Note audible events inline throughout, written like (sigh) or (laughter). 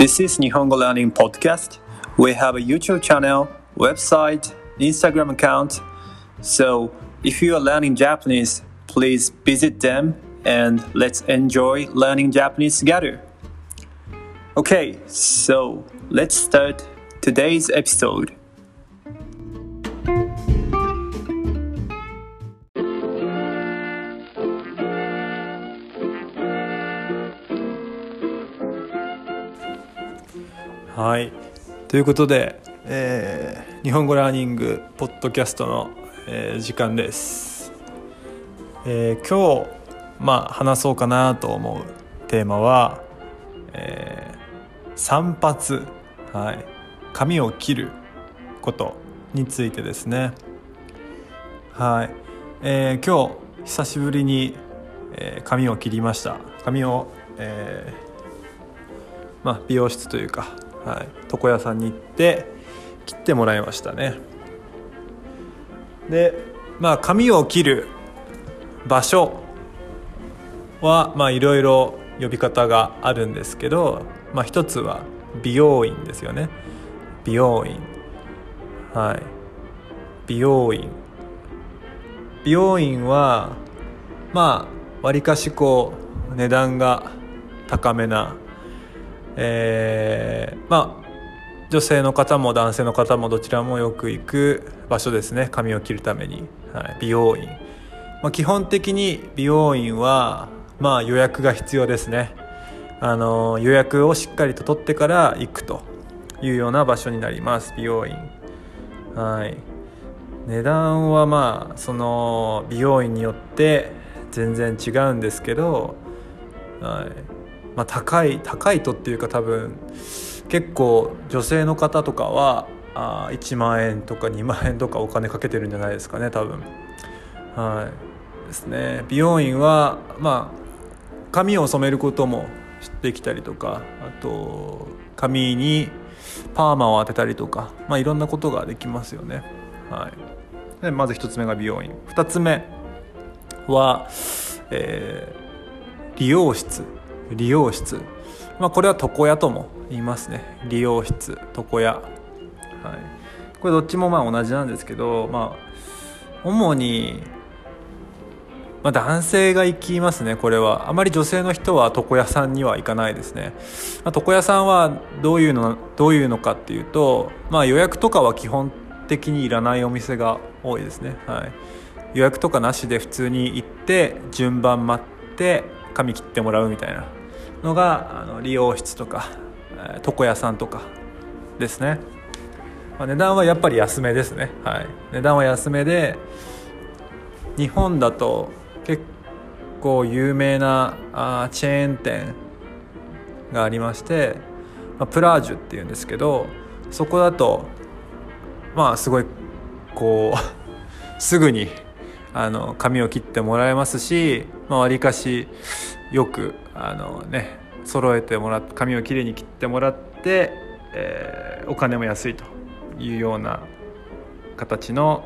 This is Nihongo Learning Podcast. We have a YouTube channel, website, Instagram account. So if you are learning Japanese, please visit them and let's enjoy learning Japanese together. Okay, so let's start today's episode. はい。ということで、えー日本語ラーニングポッドキャストの、えー時間です、えー今日まあ話そうかなと思うテーマは、えー散髪、はい、髪を切ることについてですね。はい、えー今日久しぶりに、えー髪を切りました。髪を、えーまあ、美容室というか、はい、床屋さんに行って切ってもらいましたね。でまあ髪を切る場所はまあいろいろ呼び方があるんですけど、まあ、一つは美容院ですよね。美容院。はい。美容院。美容院はまあわりかしこう値段が高めなえーまあ女性の方も男性の方もどちらもよく行く場所ですね。髪を切るために、はい、美容院、まあ、基本的に美容院はまあ予約が必要ですね。あの予約をしっかりと取ってから行くというような場所になります。美容院。はい。値段はまあその美容院によって全然違うんですけど、はい。まあ、高い高いとっていうか多分結構女性の方とかはあ1万円とか2万円とかお金かけてるんじゃないですかね多分。はい。ですね。美容院はまあ髪を染めることもできたりとかあと髪にパーマを当てたりとか、まあ、いろんなことができますよね。はい。でまず1つ目が美容院。2つ目は、えー理容室。理容室。まあこれは床屋とも言いますね。理容室床屋。はい。これどっちもまあ同じなんですけどまあ主にまあ、男性が行きますねこれは。あまり女性の人は床屋さんには行かないですね、まあ、床屋さんはどういうのどういうのかっていうと、まあ、予約とかは基本的にいらないお店が多いですね、はい、予約とかなしで普通に行って順番待って髪切ってもらうみたいな。のがあの理容室とか、えー床屋さんとかですね、まあ、値段はやっぱり安めですね、はい、値段は安めで日本だと結構有名なあチェーン店がありまして、まあ、プラージュっていうんですけどそこだとまあすごいこう (laughs) すぐにあの髪を切ってもらえますしまあわりかしよくあのね揃えてもらって髪をきれいに切ってもらって、えーお金も安いというような形の、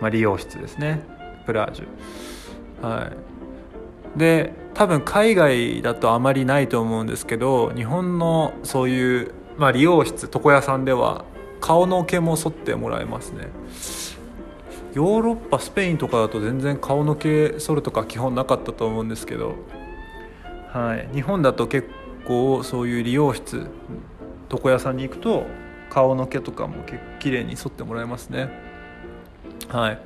まあ、利用室ですね。プラージュ。はい。で多分海外だとあまりないと思うんですけど日本のそういう、まあ、理容室床屋さんでは顔の毛も剃ってもらえますね。ヨーロッパスペインとかだと全然顔の毛剃るとか基本なかったと思うんですけど、はい、日本だと結構そういう理容室床屋さんに行くと顔の毛とかもけ綺麗に剃ってもらえますね。はい。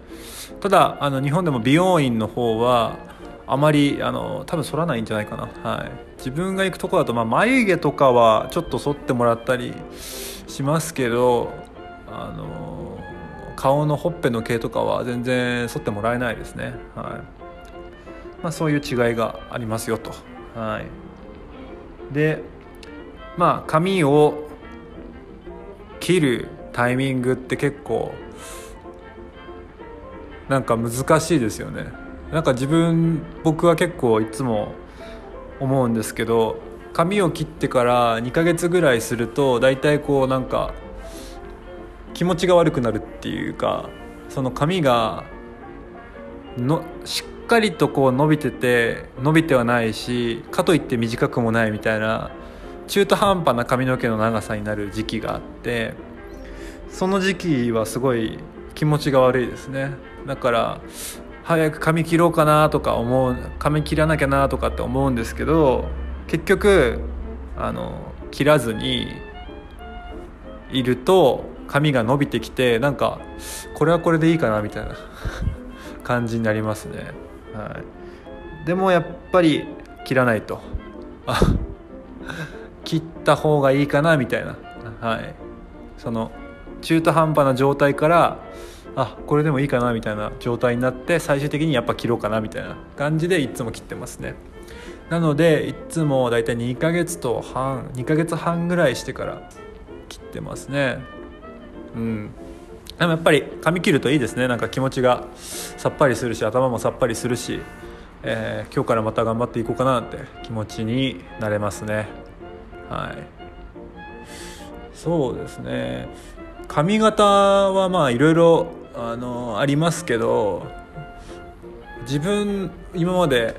ただあの日本でも美容院の方はあまりあの多分剃らないんじゃないかな、はい、自分が行くとこだと、まあ、眉毛とかはちょっと剃ってもらったりしますけどあの顔のほっぺの毛とかは全然剃ってもらえないですね、はい。まあ、そういう違いがありますよと、はい、でまあ髪を切るタイミングって結構なんか難しいですよね。なんか自分僕は結構いつも思うんですけど髪を切ってから2ヶ月ぐらいすると大体こうなんか気持ちが悪くなるっていうかその髪がのしっかりとこう伸びてて伸びてはないしかといって短くもないみたいな中途半端な髪の毛の長さになる時期があってその時期はすごい気持ちが悪いですね。だから早く髪切ろうかなとか思う髪切らなきゃなとかって思うんですけど結局あの切らずにいると髪が伸びてきてなんかこれはこれでいいかなみたいな (laughs) 感じになりますね、はい、でもやっぱり切らないと。あ切った方がいいかなみたいな。はい。その中途半端な状態からあこれでもいいかなみたいな状態になって最終的にやっぱ切ろうかなみたいな感じでいつも切ってますね。なのでいつもだいたい2ヶ月と半2ヶ月半ぐらいしてから切ってますね。うん。でもやっぱり髪切るといいですね。なんか気持ちがさっぱりするし頭もさっぱりするし、えー、今日からまた頑張っていこうかなって気持ちになれますね。はい。そうですね。髪型はまあいろいろあのありますけど自分今まで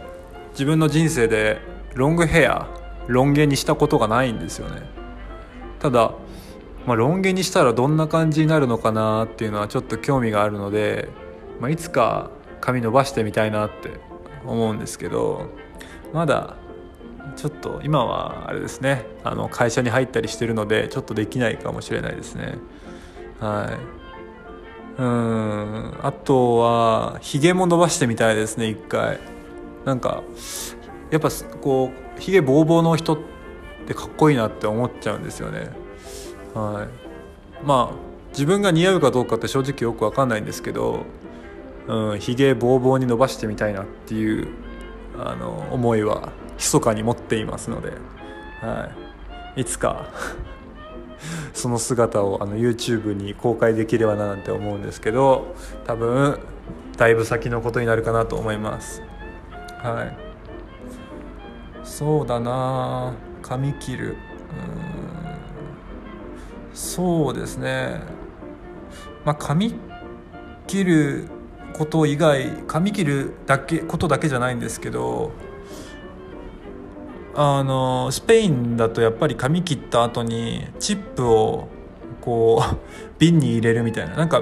自分の人生でロングヘアロン毛にしたことがないんですよね。ただまあ、ロン毛にしたらどんな感じになるのかなっていうのはちょっと興味があるので、まあ、いつか髪伸ばしてみたいなって思うんですけどまだちょっと今はあれですね。あの会社に入ったりしてるのでちょっとできないかもしれないですね。はい。うん。あとはひげも伸ばしてみたいですね一回。なんかやっぱこうひげぼうぼうの人ってかっこいいなって思っちゃうんですよね。はい。まあ自分が似合うかどうかって正直よく分かんないんですけどひげ、うん、ぼうぼうに伸ばしてみたいなっていうあの思いは密かに持っていますので、はい、いつか (laughs) その姿をあの YouTube に公開できればななんて思うんですけど多分だいぶ先のことになるかなと思います。はい。そうだな髪切る。うん。そうですね。まあ髪切ること以外髪切るだけことだけじゃないんですけどあのスペインだとやっぱり髪切った後にチップをこう (laughs) 瓶に入れるみたいな。なんか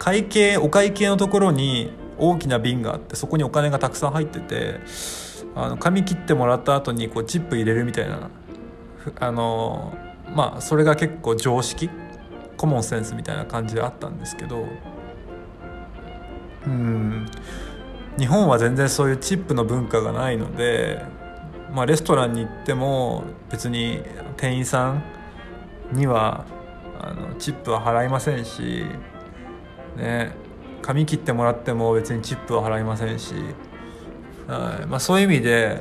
会計お会計のところに大きな瓶があってそこにお金がたくさん入っててあの髪切ってもらった後にこにチップ入れるみたいな。あのまあそれが結構常識コモンセンスみたいな感じであったんですけどうん日本は全然そういうチップの文化がないので、まあ、レストランに行っても別に店員さんにはあのチップは払いませんし、ね、髪切ってもらっても別にチップは払いませんし、はいまあ、そういう意味で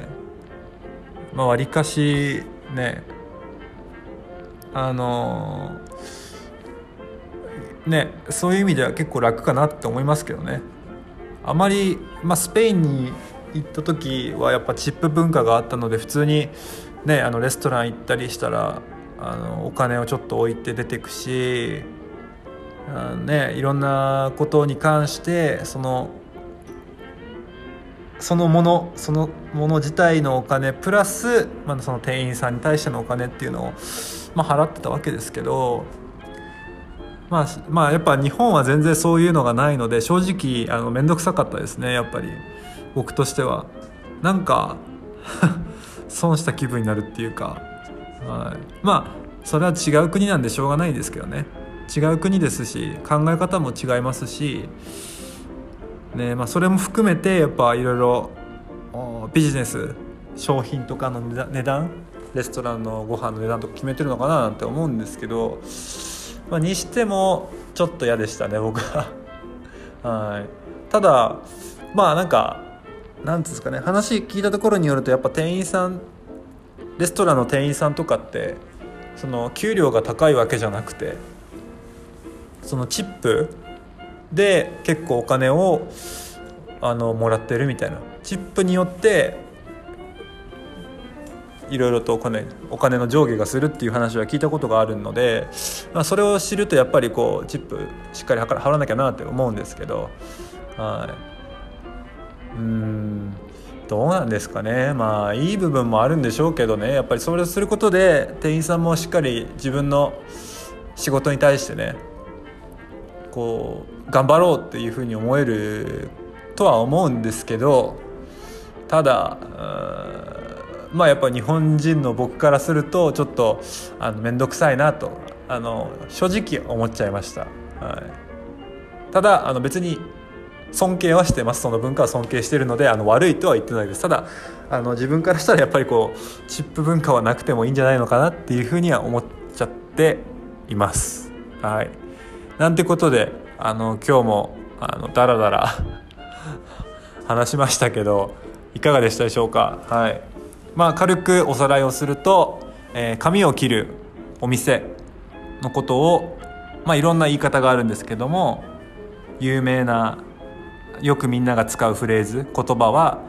わり、まあ、かしねあのねそういう意味では結構楽かなって思いますけどね。あまり、まあ、スペインに行った時はやっぱチップ文化があったので普通に、ね、あのレストラン行ったりしたらあのお金をちょっと置いて出てくしあ、ね、いろんなことに関してそのそのものそのもの自体のお金プラス、まあ、その店員さんに対してのお金っていうのをまあ、払ってたわけですけど、まあ、まあやっぱ日本は全然そういうのがないので正直あの面倒くさかったですねやっぱり。僕としては。なんか (laughs) 損した気分になるっていうか、はい、まあそれは違う国なんでしょうがないですけどね。違う国ですし考え方も違いますし、ねまあ、それも含めてやっぱいろいろビジネス商品とかの値段レストランのご飯の値段とか決めてるのかななんて思うんですけど、まあ、にしてもちょっと嫌でしたね僕は。(laughs) はい。ただまあなんかなんですかね話聞いたところによるとやっぱ店員さんレストランの店員さんとかってその給料が高いわけじゃなくてそのチップで結構お金をあのもらってるみたいな。チップによっていろいろとお金お金の上下がするっていう話は聞いたことがあるので、まあ、それを知るとやっぱりこうチップしっかり払わなきゃなって思うんですけどはい。うんどうなんですかね。まあいい部分もあるんでしょうけどね。やっぱりそれをすることで店員さんもしっかり自分の仕事に対してねこう頑張ろうっていうふうに思えるとは思うんですけどただまあやっぱ日本人の僕からするとちょっとあの面倒くさいなとあの正直思っちゃいました。はい、ただあの別に尊敬はしてます。その文化は尊敬してるのであの悪いとは言ってないです。ただあの自分からしたらやっぱりこうチップ文化はなくてもいいんじゃないのかなっていうふうには思っちゃっています。はい。なんてことであの今日もあのダラダラ (laughs) 話しましたけどいかがでしたでしょうか？はい。まあ軽くおさらいをすると、えー、髪を切るお店のことをまあいろんな言い方があるんですけども有名なよくみんなが使うフレーズ言葉は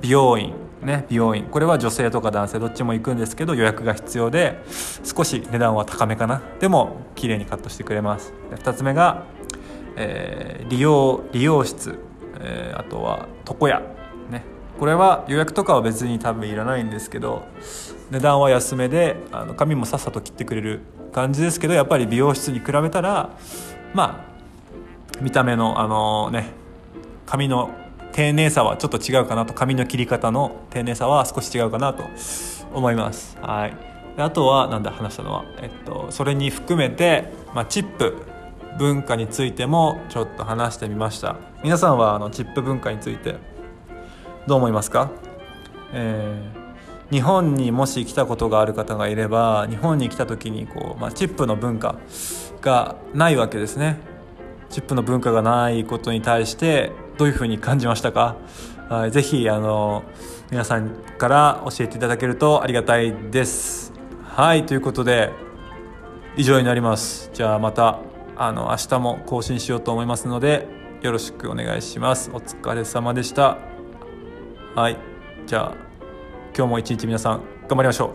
美容院。ね美容院。これは女性とか男性どっちも行くんですけど予約が必要で少し値段は高めかな。でも綺麗にカットしてくれます。2つ目が、えー、利用利用室、えー、あとは床屋。ね。これは予約とかは別に多分いらないんですけど値段は安めであの髪もさっさと切ってくれる感じですけどやっぱり美容室に比べたらまあ見た目のあのね髪の丁寧さはちょっと違うかなと。髪の切り方の丁寧さは少し違うかなと思います。はい。あとはなんだ話したのは、えっと、それに含めて、まあ、チップ文化についてもちょっと話してみました。皆さんはあのチップ文化についてどう思いますか、えー、日本にもし来たことがある方がいれば日本に来た時にこう、まあ、チップの文化がないわけですね。チップの文化がないことに対してどういうふうに感じましたか、ぜひあの皆さんから教えていただけるとありがたいです。はいということで以上になります。じゃあまたあの明日も更新しようと思いますのでよろしくお願いします。お疲れ様でした。はいじゃあ今日も一日皆さん頑張りましょう。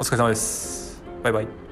お疲れ様です。バイバイ。